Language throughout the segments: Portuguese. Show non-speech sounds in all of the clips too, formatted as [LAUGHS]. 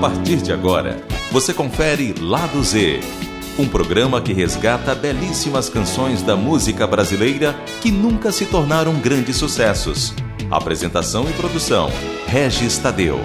partir de agora, você confere Lado Z, um programa que resgata belíssimas canções da música brasileira que nunca se tornaram grandes sucessos. Apresentação e produção: Regis Tadeu.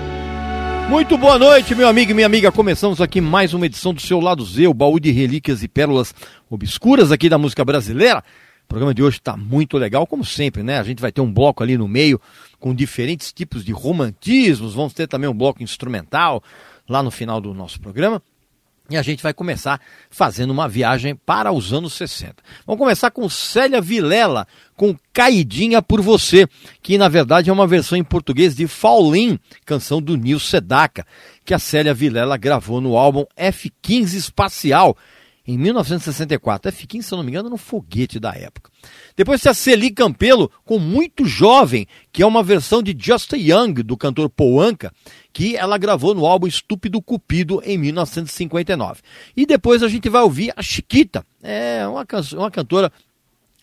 Muito boa noite, meu amigo e minha amiga. Começamos aqui mais uma edição do seu Lado Z, o baú de relíquias e pérolas obscuras aqui da música brasileira. O programa de hoje está muito legal, como sempre, né? A gente vai ter um bloco ali no meio com diferentes tipos de romantismos. Vamos ter também um bloco instrumental lá no final do nosso programa. E a gente vai começar fazendo uma viagem para os anos 60. Vamos começar com Célia Vilela, com Caidinha por Você, que na verdade é uma versão em português de Faulin, canção do Nil Sedaka, que a Célia Vilela gravou no álbum F-15 Espacial, em 1964. F-15, se eu não me engano, um foguete da época. Depois tem a Celi Campelo, com Muito Jovem, que é uma versão de Just Young, do cantor Paul Anka, que ela gravou no álbum Estúpido Cupido, em 1959. E depois a gente vai ouvir a Chiquita, é uma, uma cantora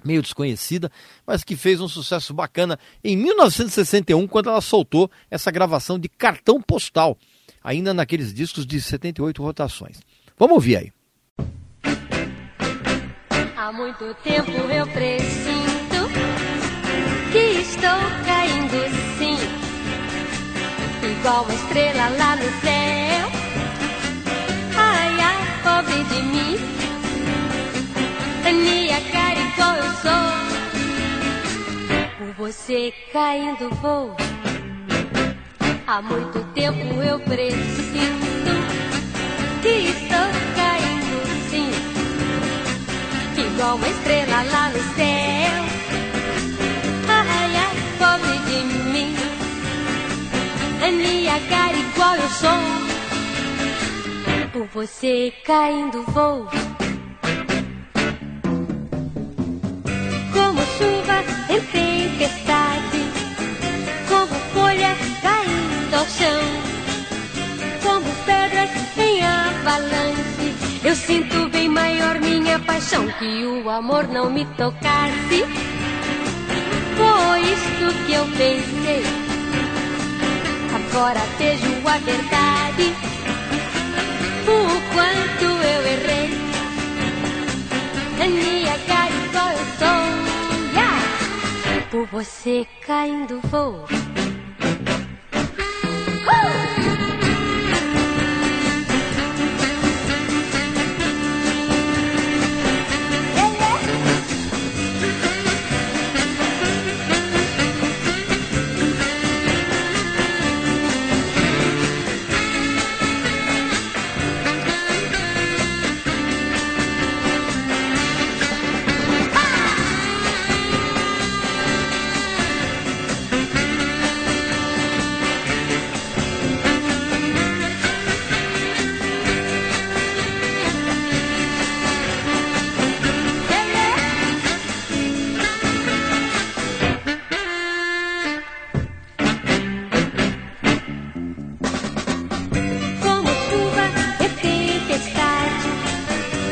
meio desconhecida, mas que fez um sucesso bacana em 1961, quando ela soltou essa gravação de cartão postal, ainda naqueles discos de 78 rotações. Vamos ouvir aí. Há muito tempo eu presinto que estou caindo sim, igual uma estrela lá no céu. Ai, ai, pobre de mim, minha cara igual eu sou. Por você caindo vou. Há muito tempo eu presinto que estou igual uma estrela lá no céu. Ai, ai, pobre de mim, a minha cara igual eu sou. Por você caindo vou. Como chuva em tempestade, como folha caindo ao chão, como pedras em avalanche. Eu sinto bem maior minha paixão que o amor não me tocasse. Foi isto que eu pensei. Agora vejo a verdade. O quanto eu errei. Minha cara igual eu sou. Yeah! Por você caindo vou.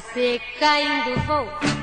turma vai falar.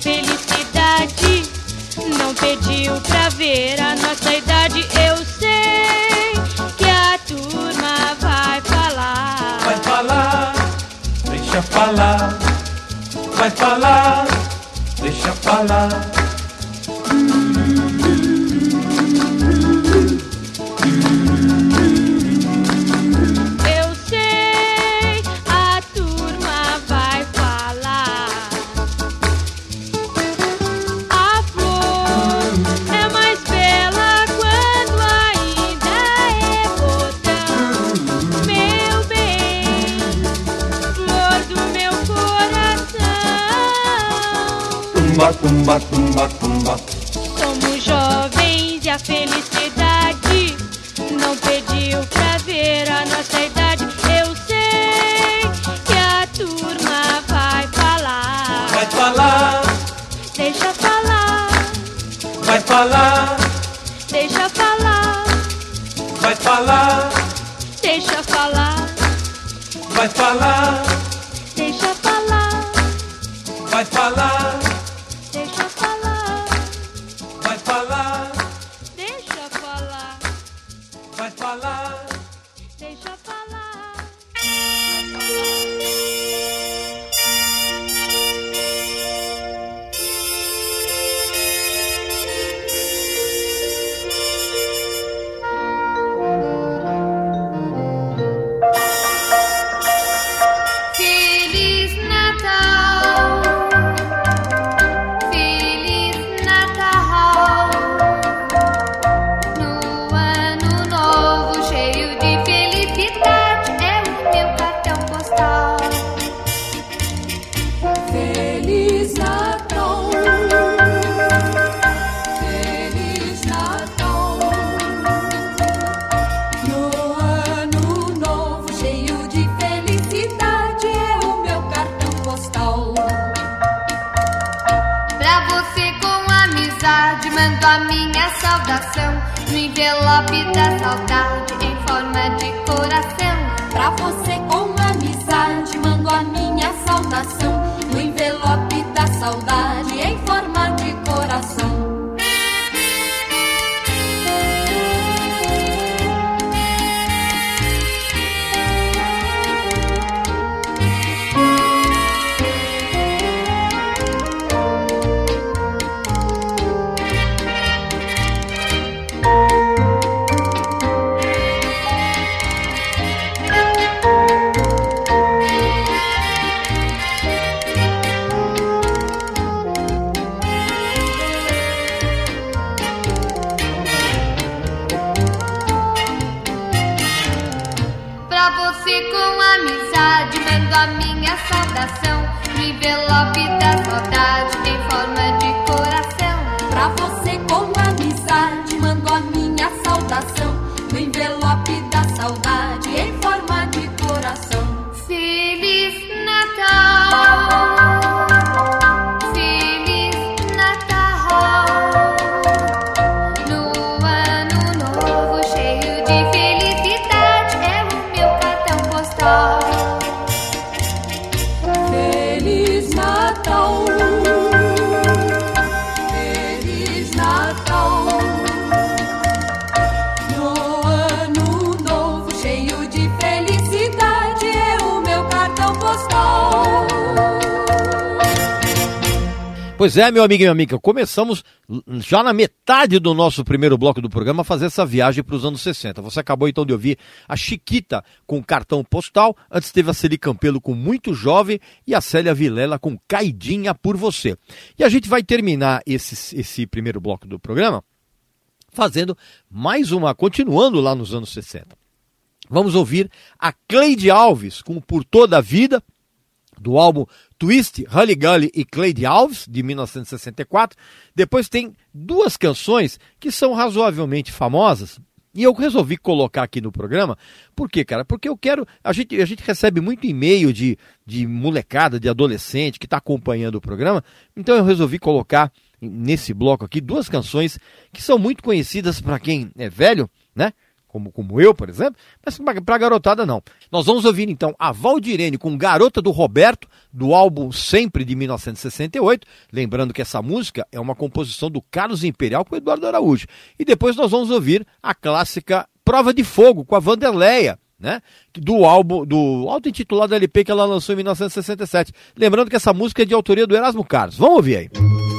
felicidade não pediu pra ver a nossa idade. Eu sei que a turma vai falar. Vai falar, deixa falar. Envelope da Pois é, meu amigo e minha amiga, começamos já na metade do nosso primeiro bloco do programa a fazer essa viagem para os anos 60. Você acabou então de ouvir a Chiquita com cartão postal, antes teve a Celi Campelo com Muito Jovem e a Célia Vilela com Caidinha por Você. E a gente vai terminar esse, esse primeiro bloco do programa fazendo mais uma, continuando lá nos anos 60. Vamos ouvir a Cleide Alves com Por Toda a Vida, do álbum Twist, Hully Gully e Cleide Alves, de 1964. Depois tem duas canções que são razoavelmente famosas. E eu resolvi colocar aqui no programa, por quê, cara? Porque eu quero. A gente, a gente recebe muito e-mail de, de molecada, de adolescente que está acompanhando o programa, então eu resolvi colocar nesse bloco aqui duas canções que são muito conhecidas para quem é velho, né? Como, como eu, por exemplo, mas para garotada não. Nós vamos ouvir então a Valdirene com Garota do Roberto, do álbum Sempre de 1968. Lembrando que essa música é uma composição do Carlos Imperial com Eduardo Araújo. E depois nós vamos ouvir a clássica Prova de Fogo com a Vanderleia. Né? Do álbum, do auto-intitulado LP que ela lançou em 1967. Lembrando que essa música é de autoria do Erasmo Carlos. Vamos ouvir aí.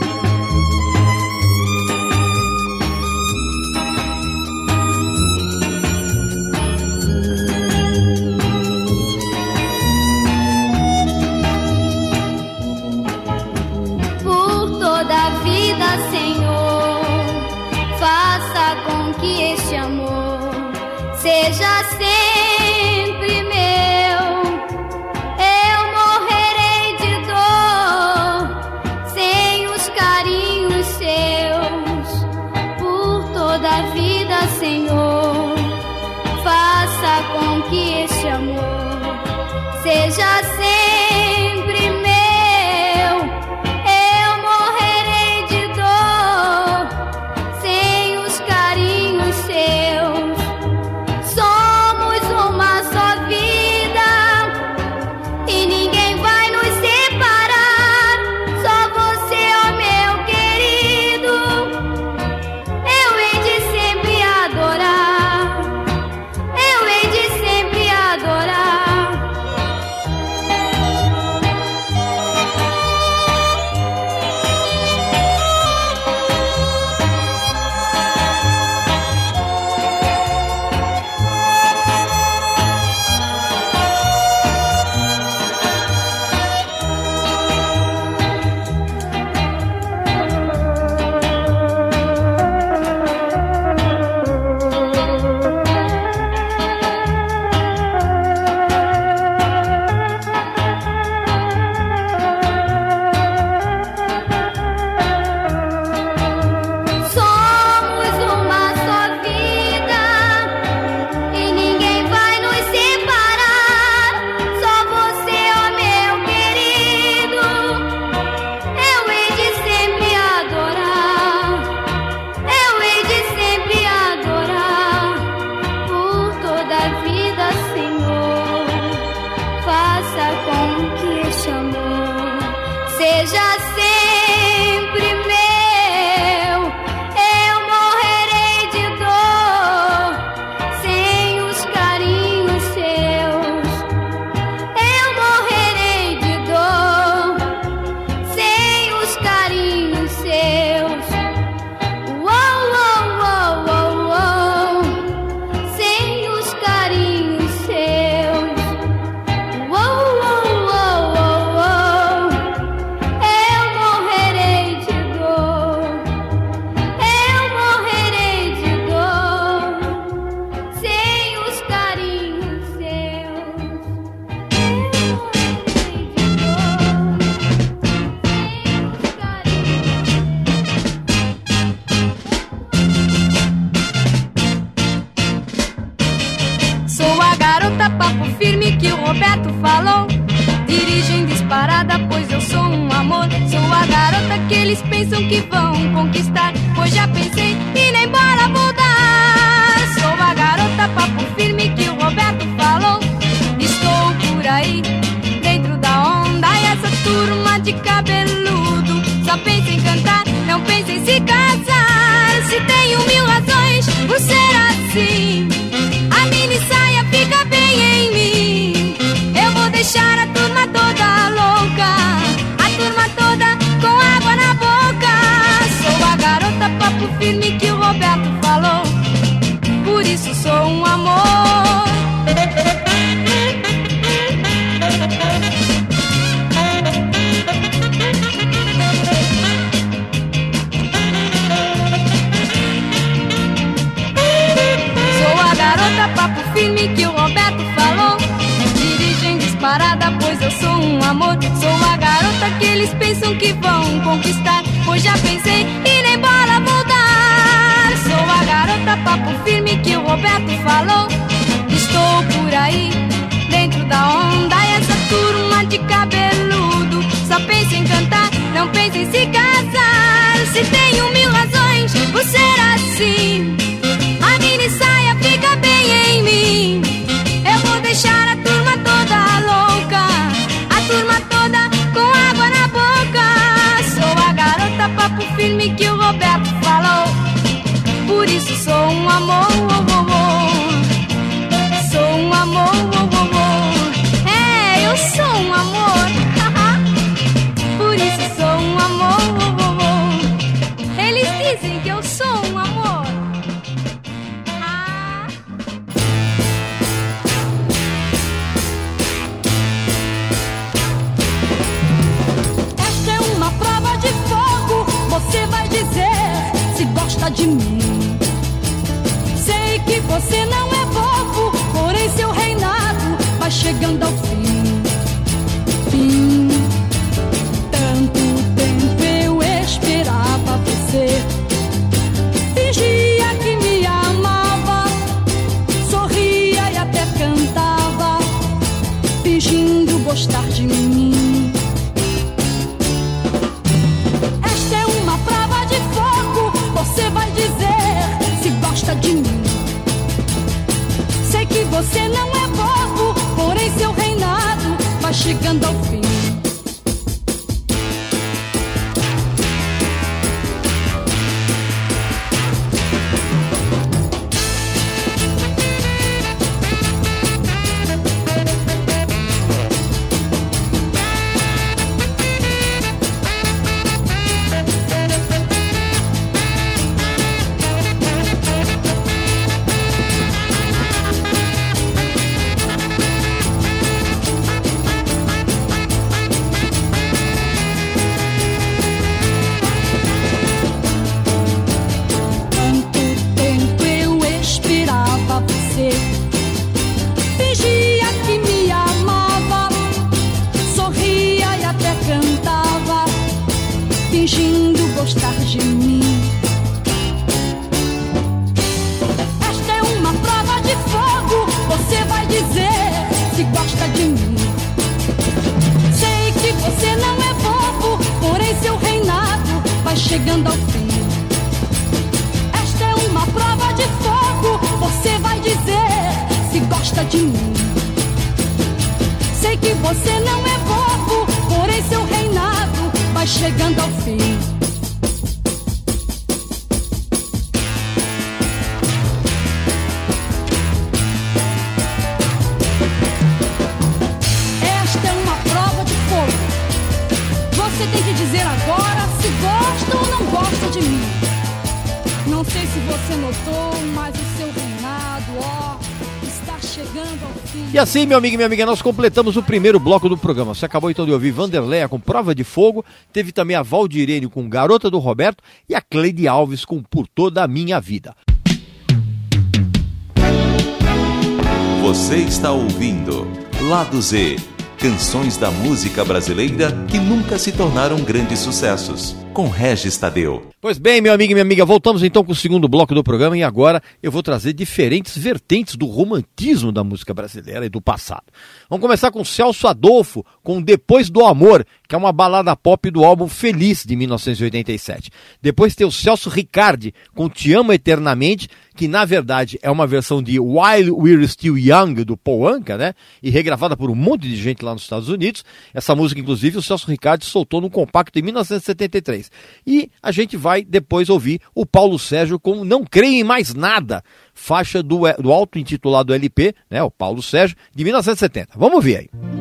ponto firme que o Roberto falou. Por isso sou um amor. Sou a garota papo firme que o Roberto falou. Dirigem disparada, pois eu sou um amor. Sou a garota que eles pensam que vão conquistar. Pois já pensei nada, papo firme que o Roberto falou. Estou por aí, dentro da onda, essa turma de cabeludo só pensa em cantar, não pensa em se casar. Se tenho mil razões por ser assim, a mini saia fica bem em mim. Eu vou deixar a turma toda louca, a turma toda com água na boca. Sou a garota, papo firme que o Roberto falou por isso sou um amor. Oh, oh, oh. Sou um amor. É, eu sou um amor. [LAUGHS] por isso sou um amor. Eles dizem que eu sou um amor. Ah. Esta é uma prova de fogo. Você vai dizer se gosta de mim você não é bobo, porém seu reinado vai chegando ao fim. Mas o seu reinado, ó, está chegando ao fim. E assim, meu amigo e minha amiga, nós completamos o primeiro bloco do programa. Você acabou então de ouvir Vanderleia com Prova de Fogo, teve também a Valdirene com Garota do Roberto e a Cleide Alves com Por Toda a Minha Vida. Você está ouvindo Lado Z Canções da música brasileira que nunca se tornaram grandes sucessos. Com Regis Tadeu. Pois bem, meu amigo e minha amiga, voltamos então com o segundo bloco do programa e agora eu vou trazer diferentes vertentes do romantismo da música brasileira e do passado. Vamos começar com Celso Adolfo, com Depois do Amor, que é uma balada pop do álbum Feliz, de 1987. Depois tem o Celso Ricardi, com Te Amo Eternamente, que na verdade é uma versão de While We're Still Young, do Paul Anka, né? E regravada por um monte de gente lá nos Estados Unidos. Essa música, inclusive, o Celso Ricardi soltou no compacto em 1973. E a gente vai depois ouvir o Paulo Sérgio com Não Creio em Mais Nada, faixa do, do auto-intitulado LP, né? O Paulo Sérgio, de 1970. Vamos ver aí.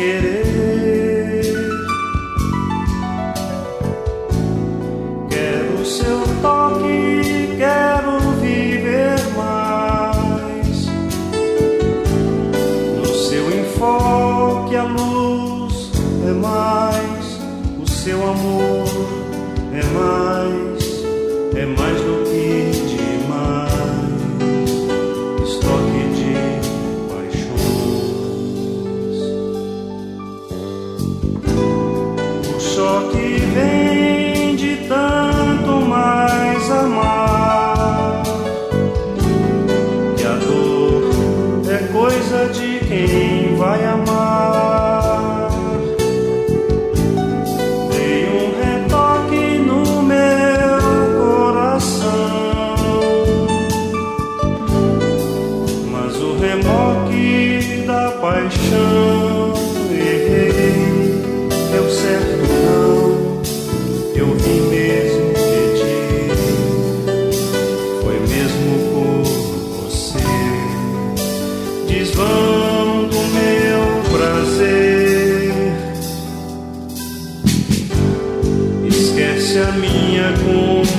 Posso a minha conta.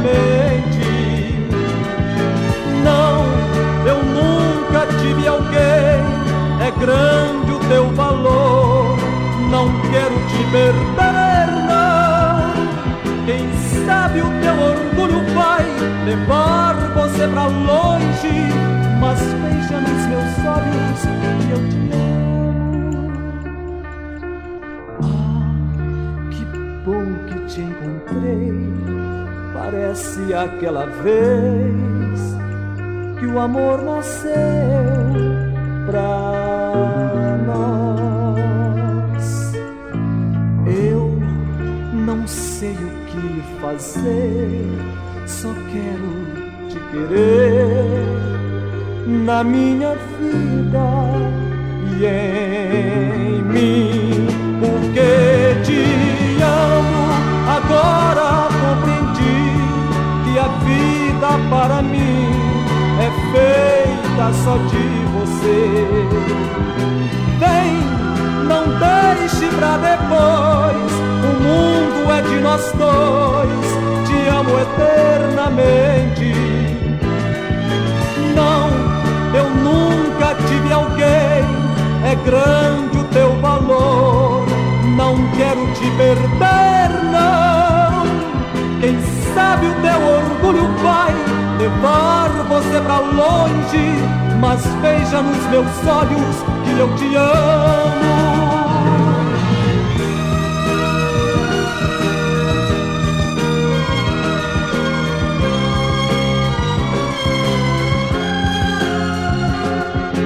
mente. Não, eu nunca tive alguém, é grande o teu valor. Não quero te perder, não. Quem sabe o teu orgulho vai levar você pra longe, mas veja nos meus olhos que eu te. Parece aquela vez que o amor nasceu pra nós. Eu não sei o que fazer, só quero te querer na minha vida. Yeah. Para mim é feita só de você. Vem, não deixe pra depois. O mundo é de nós dois. Te amo eternamente. Não, eu nunca tive alguém. É grande o teu valor. Não quero te perder, não. Sabe o teu orgulho vai levar você pra longe. Mas veja nos meus olhos que eu te amo.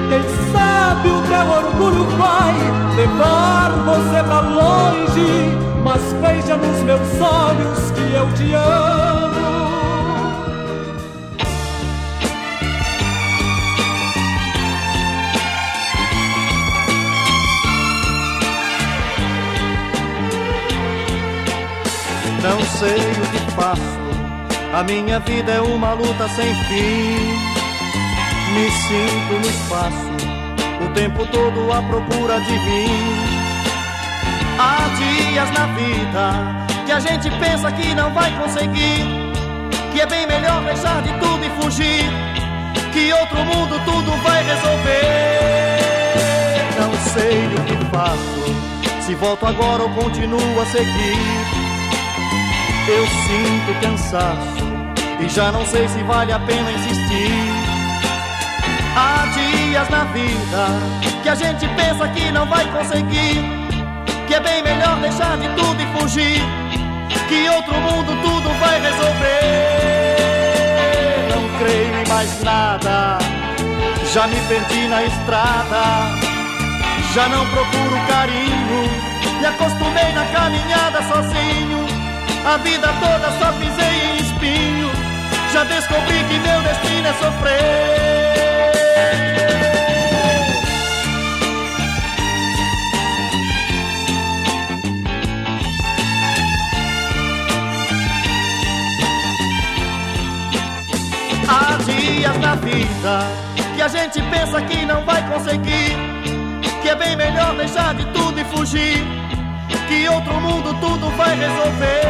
Quem sabe o teu orgulho vai levar você pra longe. Mas veja nos meus olhos que eu te amo. Não sei o que faço, a minha vida é uma luta sem fim. Me sinto no espaço, o tempo todo à procura de mim. Há dias na vida que a gente pensa que não vai conseguir, que é bem melhor deixar de tudo e fugir, que outro mundo tudo vai resolver. Não sei o que faço, se volto agora ou continuo a seguir. Eu sinto cansaço e já não sei se vale a pena insistir. Há dias na vida que a gente pensa que não vai conseguir, é bem melhor deixar de tudo e fugir, que outro mundo tudo vai resolver. Não creio em mais nada, já me perdi na estrada, já não procuro carinho, me acostumei na caminhada sozinho. A vida toda só pisei em espinho. Já descobri que meu destino é sofrer. Dias na vida que a gente pensa que não vai conseguir, que é bem melhor deixar de tudo e fugir que outro mundo tudo vai resolver.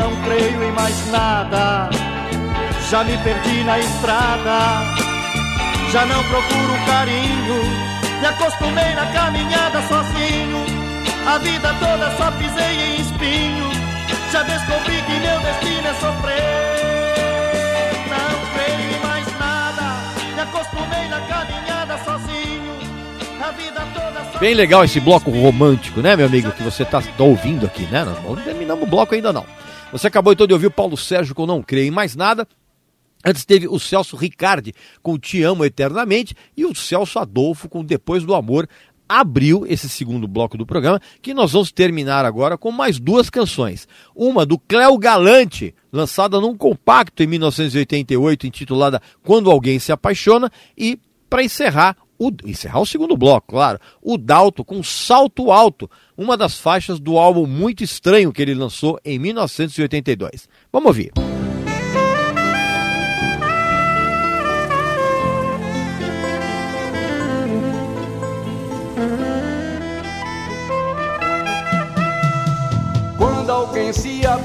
Não creio em mais nada, já me perdi na estrada, já não procuro carinho, me acostumei na caminhada sozinho. A vida toda só pisei em espinho, já descobri que meu destino é sofrer. Acostumei na caminhada sozinho. A vida toda só Bem legal esse bloco romântico, né, meu amigo, que você tá, tá ouvindo aqui, né? Não terminamos o bloco ainda não. Você acabou então de ouvir o Paulo Sérgio com Não Creio em Mais Nada. Antes teve o Celso Ricardi com Te Amo Eternamente e o Celso Adolfo com Depois do Amor. Abriu esse segundo bloco do programa, que nós vamos terminar agora com mais duas canções. Uma do Cléo Galante, lançada num compacto em 1988, intitulada Quando Alguém Se Apaixona, e para encerrar o, encerrar o segundo bloco, claro, o Dalto com Salto Alto, uma das faixas do álbum Muito Estranho que ele lançou em 1982. Vamos ouvir.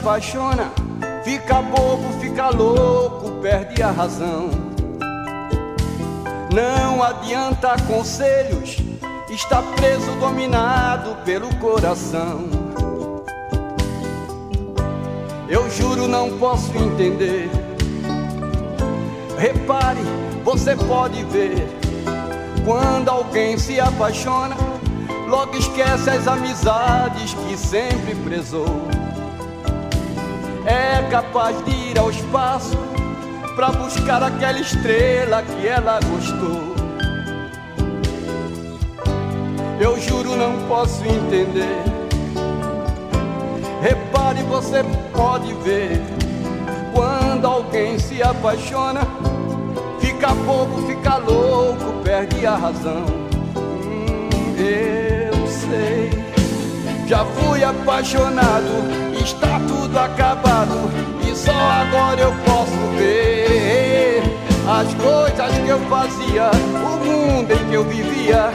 Apaixona, fica bobo, fica louco, perde a razão. Não adianta conselhos, está preso, dominado pelo coração. Eu juro, não posso entender. Repare, você pode ver. Quando alguém se apaixona, logo esquece as amizades que sempre prezou. É capaz de ir ao espaço pra buscar aquela estrela que ela gostou. Eu juro, não posso entender. Repare, você pode ver quando alguém se apaixona, fica bobo, fica louco, perde a razão. Hum, eu sei, já fui apaixonado, está tudo acabado e só agora eu posso ver as coisas que eu fazia, o mundo em que eu vivia,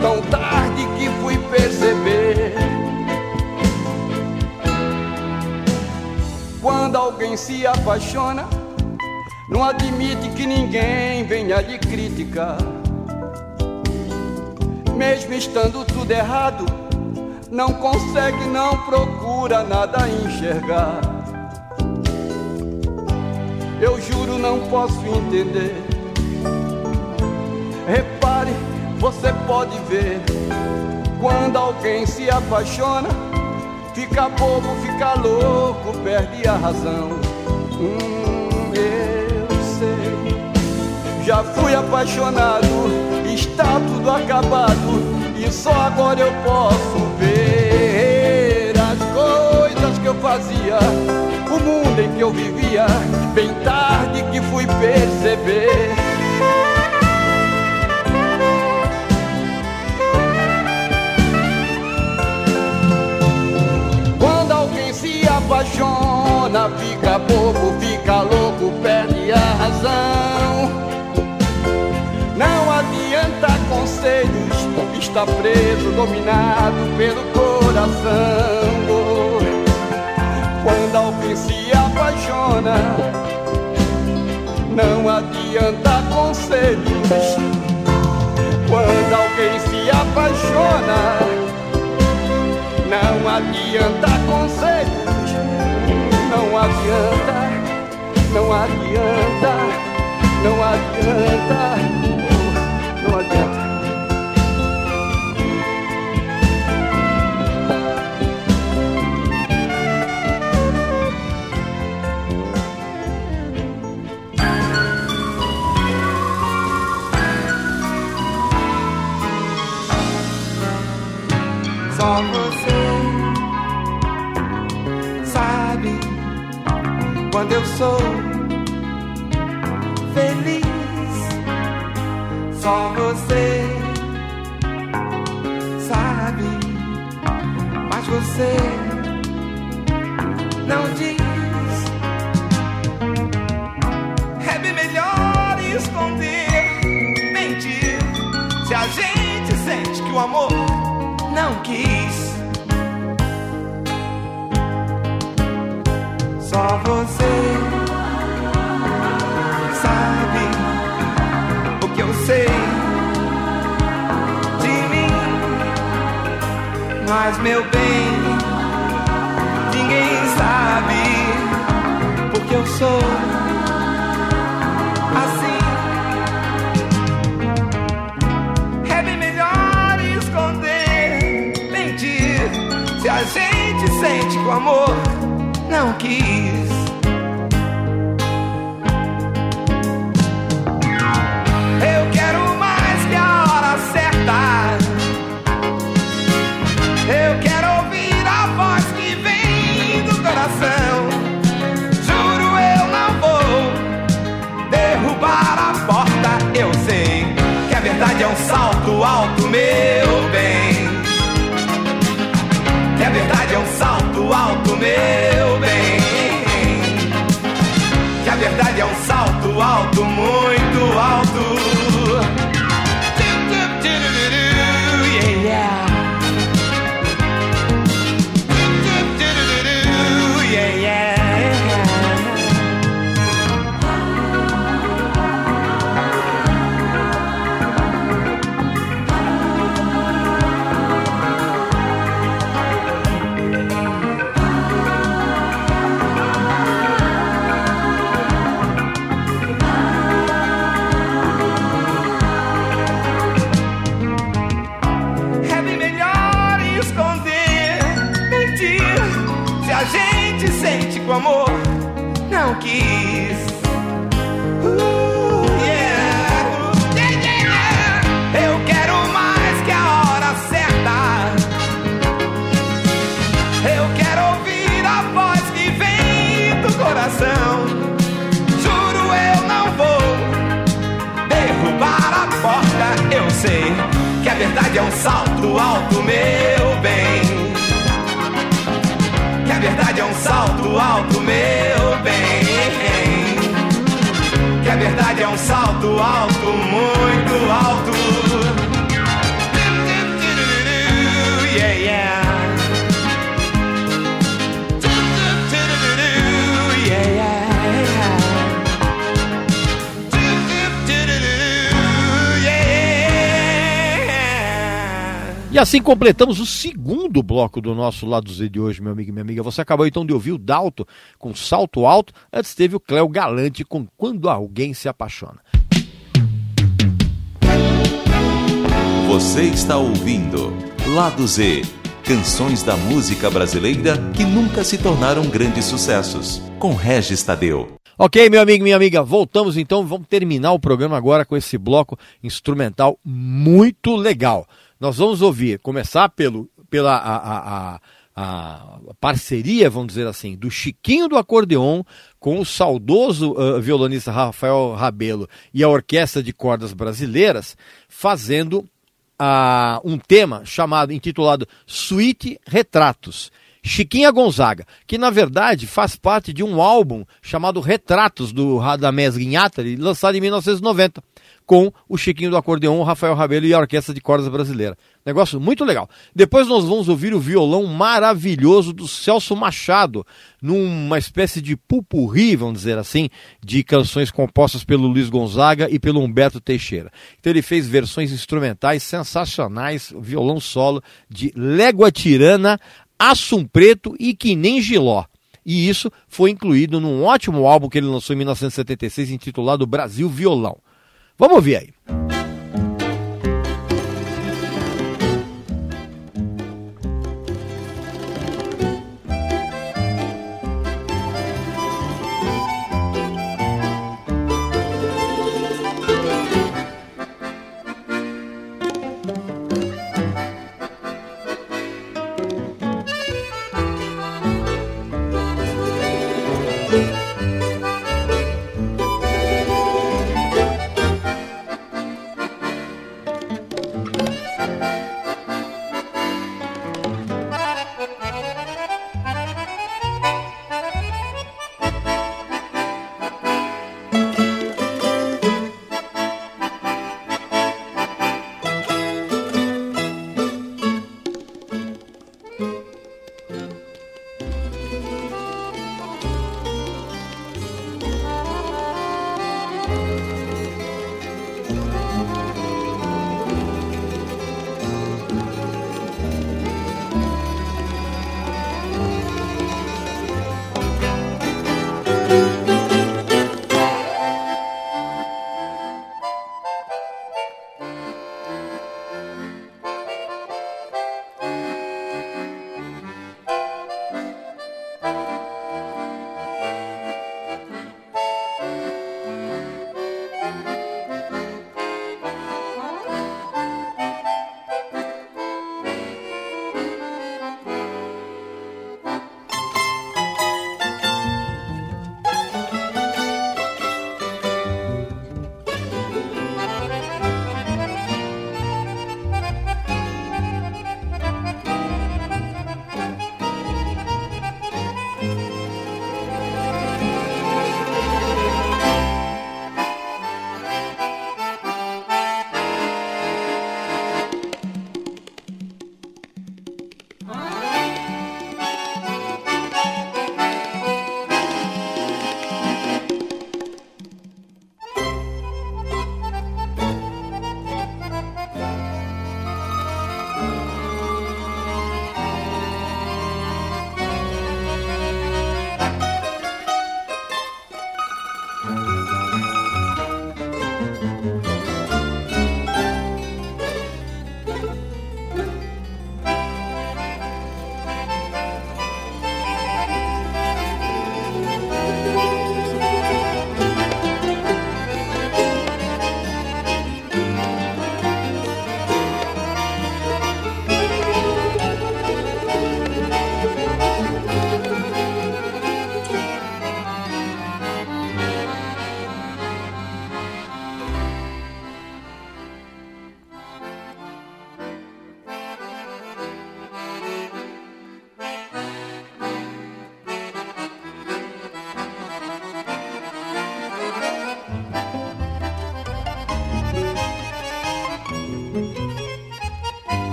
tão tarde que fui perceber. Quando alguém se apaixona, não admite que ninguém venha lhe criticar. Mesmo estando tudo errado, não consegue, não procura nada enxergar. Eu juro, não posso entender. Repare, você pode ver. Quando alguém se apaixona, fica bobo, fica louco, perde a razão. Hum, eu sei. Já fui apaixonado, está tudo acabado. E só agora eu posso eu fazia, o mundo em que eu vivia. Bem tarde que fui perceber. Quando alguém se apaixona, fica bobo, fica louco, perde a razão. Não adianta conselhos, está preso, dominado pelo coração. Alguém se apaixona, não adianta conselhos. Quando alguém se apaixona, não adianta conselhos, não adianta, não adianta, não adianta, não adianta. Você sabe quando eu sou feliz. Só você sabe, mas você não diz. É bem melhor esconder, mentir. Se a gente sente que o amor você sabe o que eu sei de mim. Mas, meu bem, ninguém sabe porque eu sou assim. É a gente sente que o amor não quis. Verdade é um salto alto, meu bem. Que a verdade é um salto alto, meu bem. Que a verdade é um salto alto, muito alto. Assim completamos o segundo bloco do nosso Lado Z de hoje, meu amigo e minha amiga. Você acabou então de ouvir o Dalto com Salto Alto, antes teve o Cléo Galante com Quando Alguém Se Apaixona. Você está ouvindo Lado Z, canções da música brasileira que nunca se tornaram grandes sucessos, com Regis Tadeu. Ok, meu amigo, minha amiga, voltamos então, vamos terminar o programa agora com esse bloco instrumental muito legal. Nós vamos ouvir, começar pelo, pela a, a, a, parceria, vamos dizer assim, do Chiquinho do Acordeon com o saudoso uh, violonista Rafael Rabelo e a Orquestra de Cordas Brasileiras, fazendo uh, um tema chamado, intitulado Suíte Retratos. Chiquinha Gonzaga, que na verdade faz parte de um álbum chamado Retratos do Radamés Guinhatari, lançado em 1990, com o Chiquinho do Acordeon, o Rafael Rabelo e a Orquestra de Cordas Brasileira. Negócio muito legal. Depois nós vamos ouvir o violão maravilhoso do Celso Machado, numa espécie de pupurri, vamos dizer assim, de canções compostas pelo Luiz Gonzaga e pelo Humberto Teixeira. Então ele fez versões instrumentais sensacionais, violão solo de Légua Tirana, Assum Preto e Que Nem Giló. E isso foi incluído num ótimo álbum que ele lançou em 1976, intitulado Brasil Violão. Vamos ouvir aí.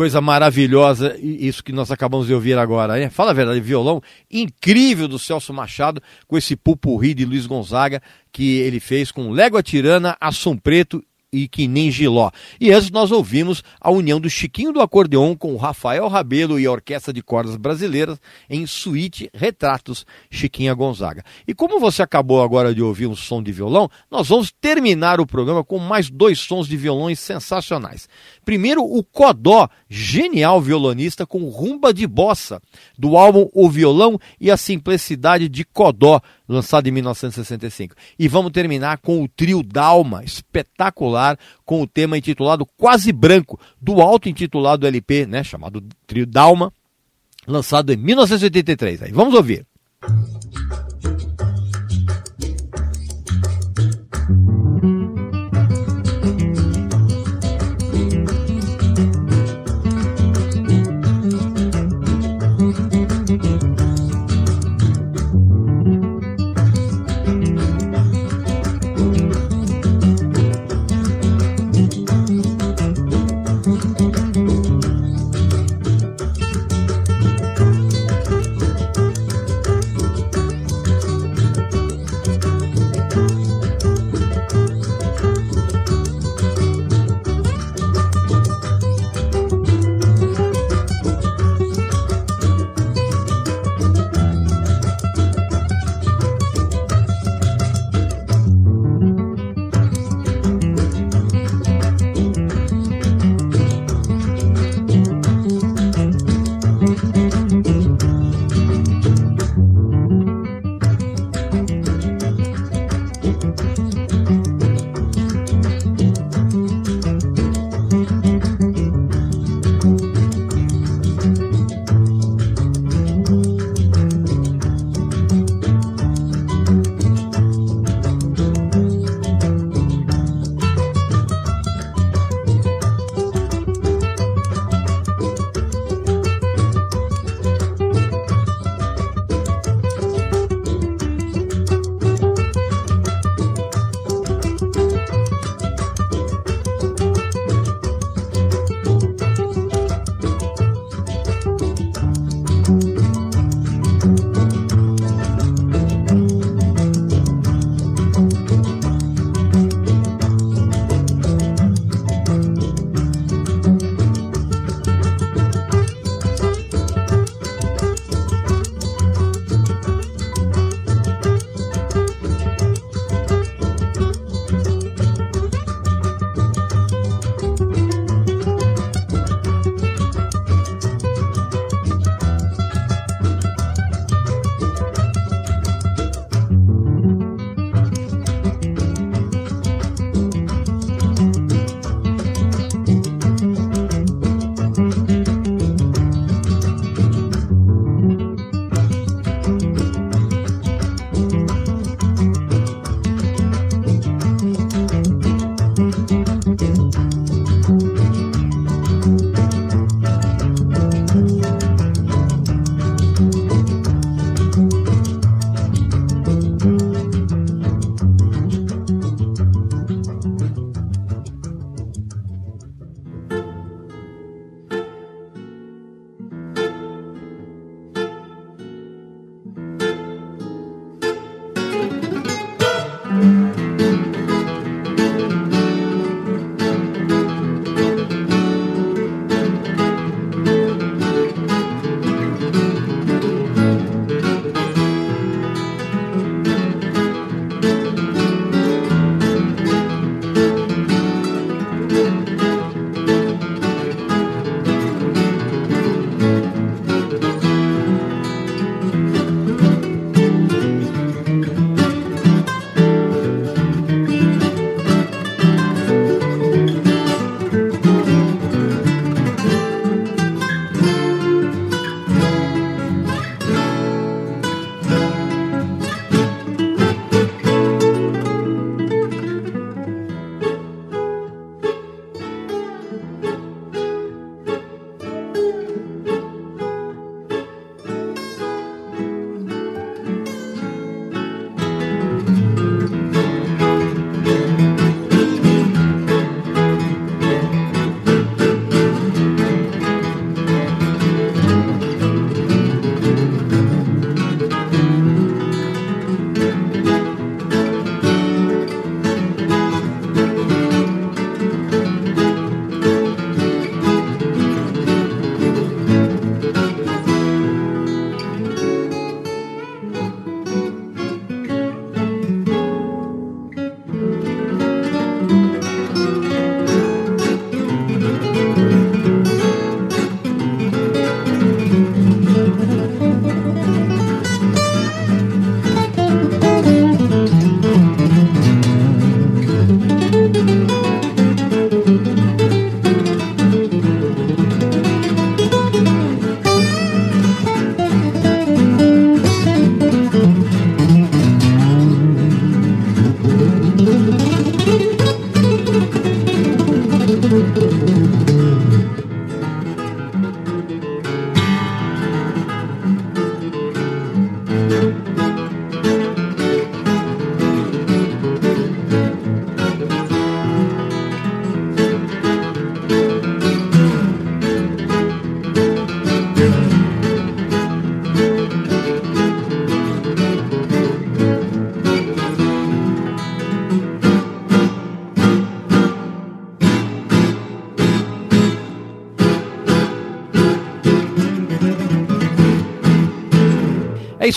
Coisa maravilhosa isso que nós acabamos de ouvir agora. Hein? Fala a verdade, violão incrível do Celso Machado com esse pupurri de Luiz Gonzaga que ele fez com Légua Tirana, Assum Preto e que nem Giló. E antes nós ouvimos a união do Chiquinho do Acordeon com o Rafael Rabelo e a Orquestra de Cordas Brasileiras em Suíte Retratos Chiquinha Gonzaga. E como você acabou agora de ouvir um som de violão, nós vamos terminar o programa com mais dois sons de violões sensacionais. Primeiro, o Codó, genial violonista com rumba de bossa, do álbum O Violão e a Simplicidade de Codó, lançado em 1965. E vamos terminar com o trio Dalma, espetacular, com o tema intitulado Quase Branco, do auto-intitulado LP, né, chamado Trio Dalma, lançado em 1983. Aí, vamos ouvir. É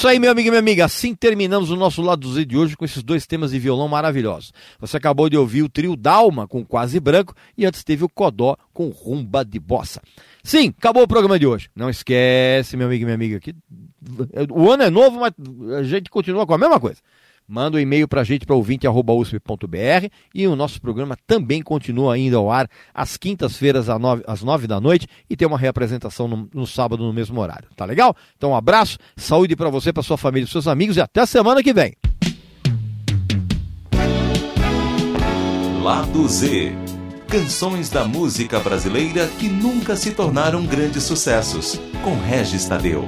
Isso aí, meu amigo e minha amiga. Assim terminamos o nosso lado Z de hoje com esses dois temas de violão maravilhosos. Você acabou de ouvir o trio Dalma com Quase Branco e antes teve o Codó com Rumba de Bossa. Sim, acabou o programa de hoje. Não esquece, meu amigo e minha amiga, que o ano é novo, mas a gente continua com a mesma coisa. Manda um e-mail para a gente para ouvinte.usp.br e o nosso programa também continua ainda ao ar às quintas-feiras às nove da noite e tem uma reapresentação no, no sábado no mesmo horário. Tá legal? Então um abraço, saúde para você, para sua família e seus amigos e até a semana que vem. Lado Z. Canções da música brasileira que nunca se tornaram grandes sucessos. Com Regis Tadeu.